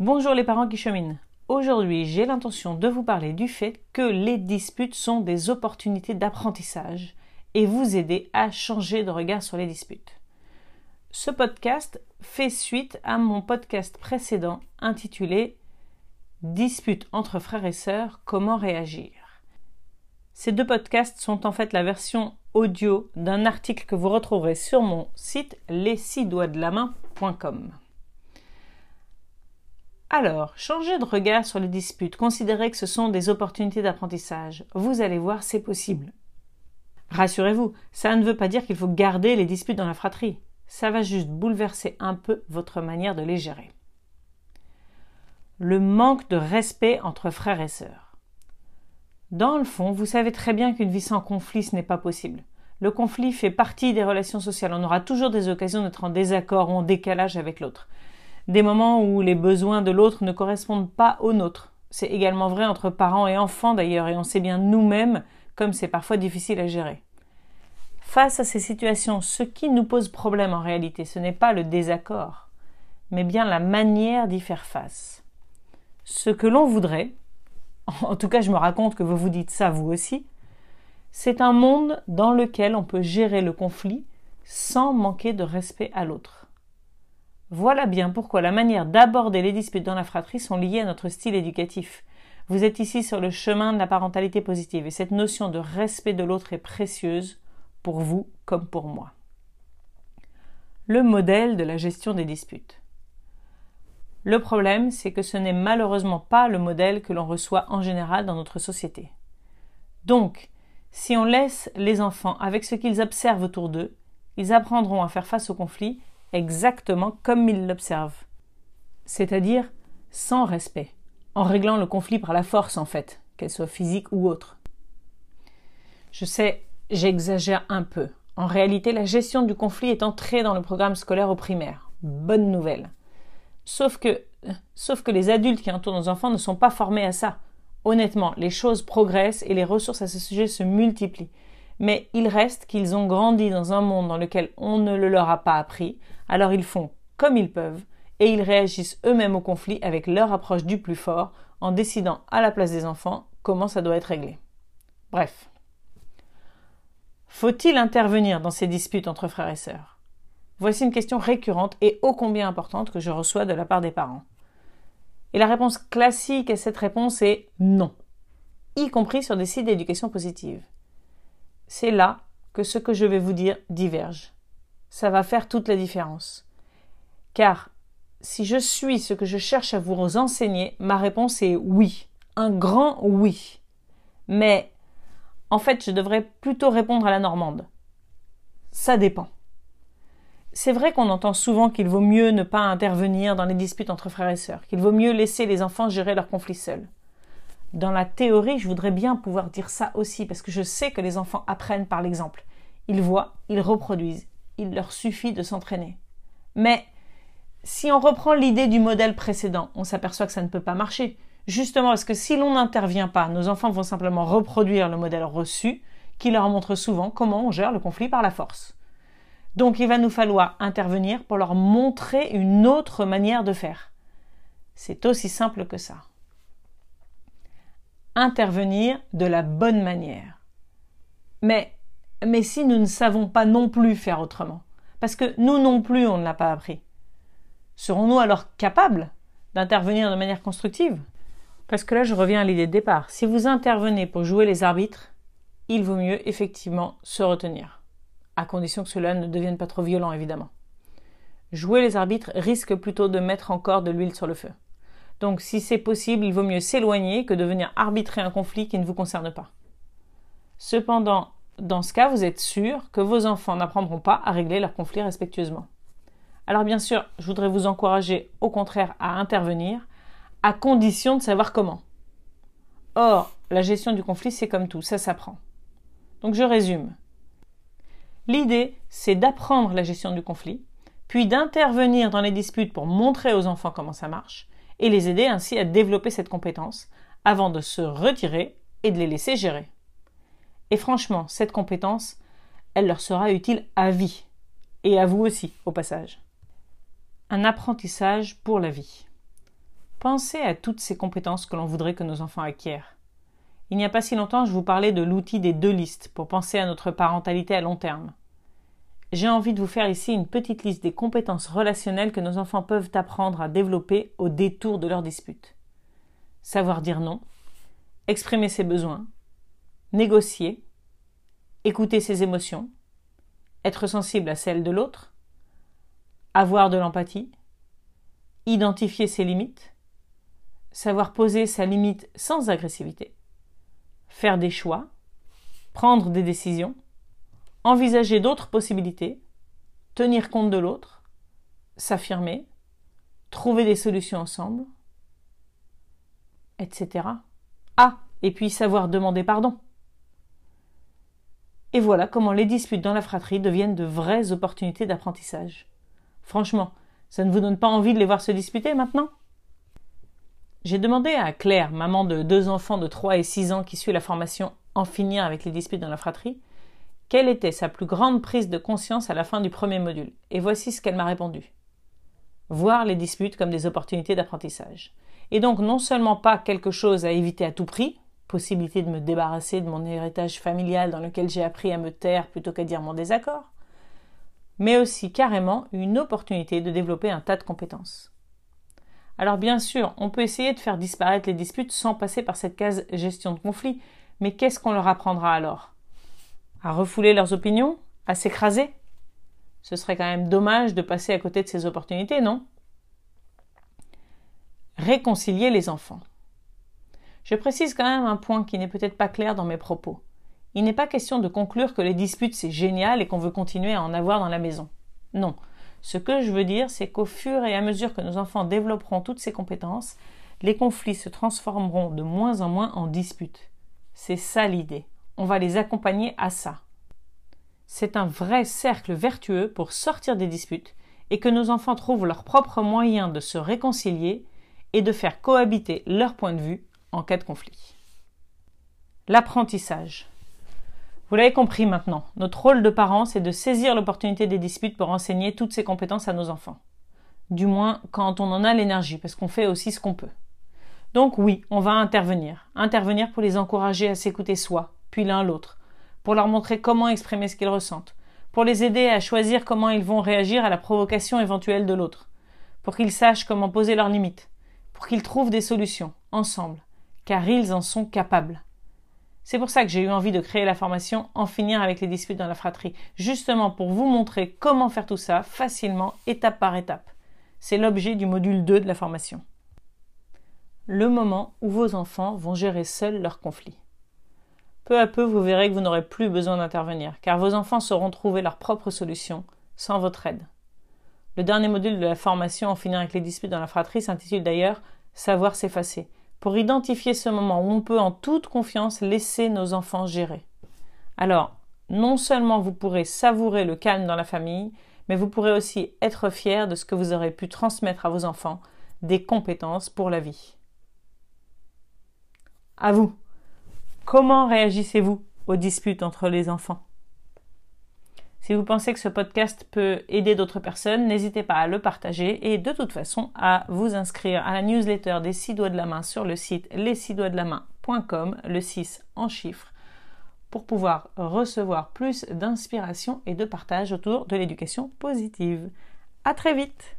Bonjour les parents qui cheminent. Aujourd'hui, j'ai l'intention de vous parler du fait que les disputes sont des opportunités d'apprentissage et vous aider à changer de regard sur les disputes. Ce podcast fait suite à mon podcast précédent intitulé Disputes entre frères et sœurs, comment réagir Ces deux podcasts sont en fait la version audio d'un article que vous retrouverez sur mon site les de la main.com. Alors, changez de regard sur les disputes, considérez que ce sont des opportunités d'apprentissage. Vous allez voir, c'est possible. Rassurez-vous, ça ne veut pas dire qu'il faut garder les disputes dans la fratrie. Ça va juste bouleverser un peu votre manière de les gérer. Le manque de respect entre frères et sœurs. Dans le fond, vous savez très bien qu'une vie sans conflit, ce n'est pas possible. Le conflit fait partie des relations sociales. On aura toujours des occasions d'être en désaccord ou en décalage avec l'autre. Des moments où les besoins de l'autre ne correspondent pas aux nôtres. C'est également vrai entre parents et enfants d'ailleurs, et on sait bien nous-mêmes comme c'est parfois difficile à gérer. Face à ces situations, ce qui nous pose problème en réalité, ce n'est pas le désaccord, mais bien la manière d'y faire face. Ce que l'on voudrait, en tout cas je me raconte que vous vous dites ça vous aussi, c'est un monde dans lequel on peut gérer le conflit sans manquer de respect à l'autre. Voilà bien pourquoi la manière d'aborder les disputes dans la fratrie sont liées à notre style éducatif. Vous êtes ici sur le chemin de la parentalité positive et cette notion de respect de l'autre est précieuse pour vous comme pour moi. Le modèle de la gestion des disputes. Le problème, c'est que ce n'est malheureusement pas le modèle que l'on reçoit en général dans notre société. Donc, si on laisse les enfants avec ce qu'ils observent autour d'eux, ils apprendront à faire face au conflit exactement comme ils l'observent. C'est-à-dire sans respect, en réglant le conflit par la force en fait, qu'elle soit physique ou autre. Je sais, j'exagère un peu. En réalité, la gestion du conflit est entrée dans le programme scolaire au primaire. Bonne nouvelle. Sauf que, sauf que les adultes qui entourent nos enfants ne sont pas formés à ça. Honnêtement, les choses progressent et les ressources à ce sujet se multiplient. Mais il reste qu'ils ont grandi dans un monde dans lequel on ne le leur a pas appris, alors ils font comme ils peuvent, et ils réagissent eux-mêmes au conflit avec leur approche du plus fort, en décidant à la place des enfants comment ça doit être réglé. Bref. Faut-il intervenir dans ces disputes entre frères et sœurs? Voici une question récurrente et ô combien importante que je reçois de la part des parents. Et la réponse classique à cette réponse est non, y compris sur des sites d'éducation positive. C'est là que ce que je vais vous dire diverge. Ça va faire toute la différence. Car si je suis ce que je cherche à vous enseigner, ma réponse est oui, un grand oui. Mais en fait, je devrais plutôt répondre à la normande. Ça dépend. C'est vrai qu'on entend souvent qu'il vaut mieux ne pas intervenir dans les disputes entre frères et sœurs, qu'il vaut mieux laisser les enfants gérer leurs conflits seuls. Dans la théorie, je voudrais bien pouvoir dire ça aussi, parce que je sais que les enfants apprennent par l'exemple. Ils voient, ils reproduisent. Il leur suffit de s'entraîner. Mais si on reprend l'idée du modèle précédent, on s'aperçoit que ça ne peut pas marcher. Justement parce que si l'on n'intervient pas, nos enfants vont simplement reproduire le modèle reçu, qui leur montre souvent comment on gère le conflit par la force. Donc il va nous falloir intervenir pour leur montrer une autre manière de faire. C'est aussi simple que ça. Intervenir de la bonne manière. Mais, mais si nous ne savons pas non plus faire autrement, parce que nous non plus on ne l'a pas appris, serons-nous alors capables d'intervenir de manière constructive? Parce que là je reviens à l'idée de départ. Si vous intervenez pour jouer les arbitres, il vaut mieux effectivement se retenir à condition que cela ne devienne pas trop violent évidemment. Jouer les arbitres risque plutôt de mettre encore de l'huile sur le feu. Donc si c'est possible, il vaut mieux s'éloigner que de venir arbitrer un conflit qui ne vous concerne pas. Cependant, dans ce cas, vous êtes sûr que vos enfants n'apprendront pas à régler leurs conflits respectueusement. Alors bien sûr, je voudrais vous encourager au contraire à intervenir, à condition de savoir comment. Or, la gestion du conflit, c'est comme tout, ça s'apprend. Donc je résume. L'idée, c'est d'apprendre la gestion du conflit, puis d'intervenir dans les disputes pour montrer aux enfants comment ça marche, et les aider ainsi à développer cette compétence, avant de se retirer et de les laisser gérer. Et franchement, cette compétence, elle leur sera utile à vie, et à vous aussi, au passage. Un apprentissage pour la vie. Pensez à toutes ces compétences que l'on voudrait que nos enfants acquièrent. Il n'y a pas si longtemps, je vous parlais de l'outil des deux listes pour penser à notre parentalité à long terme. J'ai envie de vous faire ici une petite liste des compétences relationnelles que nos enfants peuvent apprendre à développer au détour de leurs disputes. Savoir dire non, exprimer ses besoins, négocier, écouter ses émotions, être sensible à celles de l'autre, avoir de l'empathie, identifier ses limites, savoir poser sa limite sans agressivité, faire des choix, prendre des décisions, envisager d'autres possibilités, tenir compte de l'autre, s'affirmer, trouver des solutions ensemble, etc. Ah, et puis savoir demander pardon. Et voilà comment les disputes dans la fratrie deviennent de vraies opportunités d'apprentissage. Franchement, ça ne vous donne pas envie de les voir se disputer maintenant? J'ai demandé à Claire, maman de deux enfants de 3 et 6 ans qui suit la formation En finir avec les disputes dans la fratrie, quelle était sa plus grande prise de conscience à la fin du premier module? Et voici ce qu'elle m'a répondu. Voir les disputes comme des opportunités d'apprentissage. Et donc non seulement pas quelque chose à éviter à tout prix, possibilité de me débarrasser de mon héritage familial dans lequel j'ai appris à me taire plutôt qu'à dire mon désaccord, mais aussi carrément une opportunité de développer un tas de compétences. Alors bien sûr, on peut essayer de faire disparaître les disputes sans passer par cette case gestion de conflit, mais qu'est-ce qu'on leur apprendra alors? À refouler leurs opinions À s'écraser? Ce serait quand même dommage de passer à côté de ces opportunités, non? Réconcilier les enfants. Je précise quand même un point qui n'est peut-être pas clair dans mes propos. Il n'est pas question de conclure que les disputes c'est génial et qu'on veut continuer à en avoir dans la maison. Non. Ce que je veux dire, c'est qu'au fur et à mesure que nos enfants développeront toutes ces compétences, les conflits se transformeront de moins en moins en disputes. C'est ça l'idée. On va les accompagner à ça. C'est un vrai cercle vertueux pour sortir des disputes et que nos enfants trouvent leurs propres moyens de se réconcilier et de faire cohabiter leurs points de vue en cas de conflit. L'apprentissage. Vous l'avez compris maintenant, notre rôle de parent, c'est de saisir l'opportunité des disputes pour enseigner toutes ces compétences à nos enfants. Du moins quand on en a l'énergie, parce qu'on fait aussi ce qu'on peut. Donc oui, on va intervenir. Intervenir pour les encourager à s'écouter soi, puis l'un l'autre, pour leur montrer comment exprimer ce qu'ils ressentent, pour les aider à choisir comment ils vont réagir à la provocation éventuelle de l'autre, pour qu'ils sachent comment poser leurs limites, pour qu'ils trouvent des solutions, ensemble, car ils en sont capables. C'est pour ça que j'ai eu envie de créer la formation En finir avec les disputes dans la fratrie, justement pour vous montrer comment faire tout ça facilement, étape par étape. C'est l'objet du module 2 de la formation. Le moment où vos enfants vont gérer seuls leurs conflits. Peu à peu, vous verrez que vous n'aurez plus besoin d'intervenir, car vos enfants sauront trouver leurs propres solutions sans votre aide. Le dernier module de la formation En finir avec les disputes dans la fratrie s'intitule d'ailleurs Savoir s'effacer pour identifier ce moment où on peut en toute confiance laisser nos enfants gérer. Alors, non seulement vous pourrez savourer le calme dans la famille, mais vous pourrez aussi être fier de ce que vous aurez pu transmettre à vos enfants, des compétences pour la vie. À vous. Comment réagissez-vous aux disputes entre les enfants? Si vous pensez que ce podcast peut aider d'autres personnes, n'hésitez pas à le partager et de toute façon à vous inscrire à la newsletter des 6 doigts de la main sur le site les6doigts-de-la-main.com, le 6 en chiffres, pour pouvoir recevoir plus d'inspiration et de partage autour de l'éducation positive. À très vite!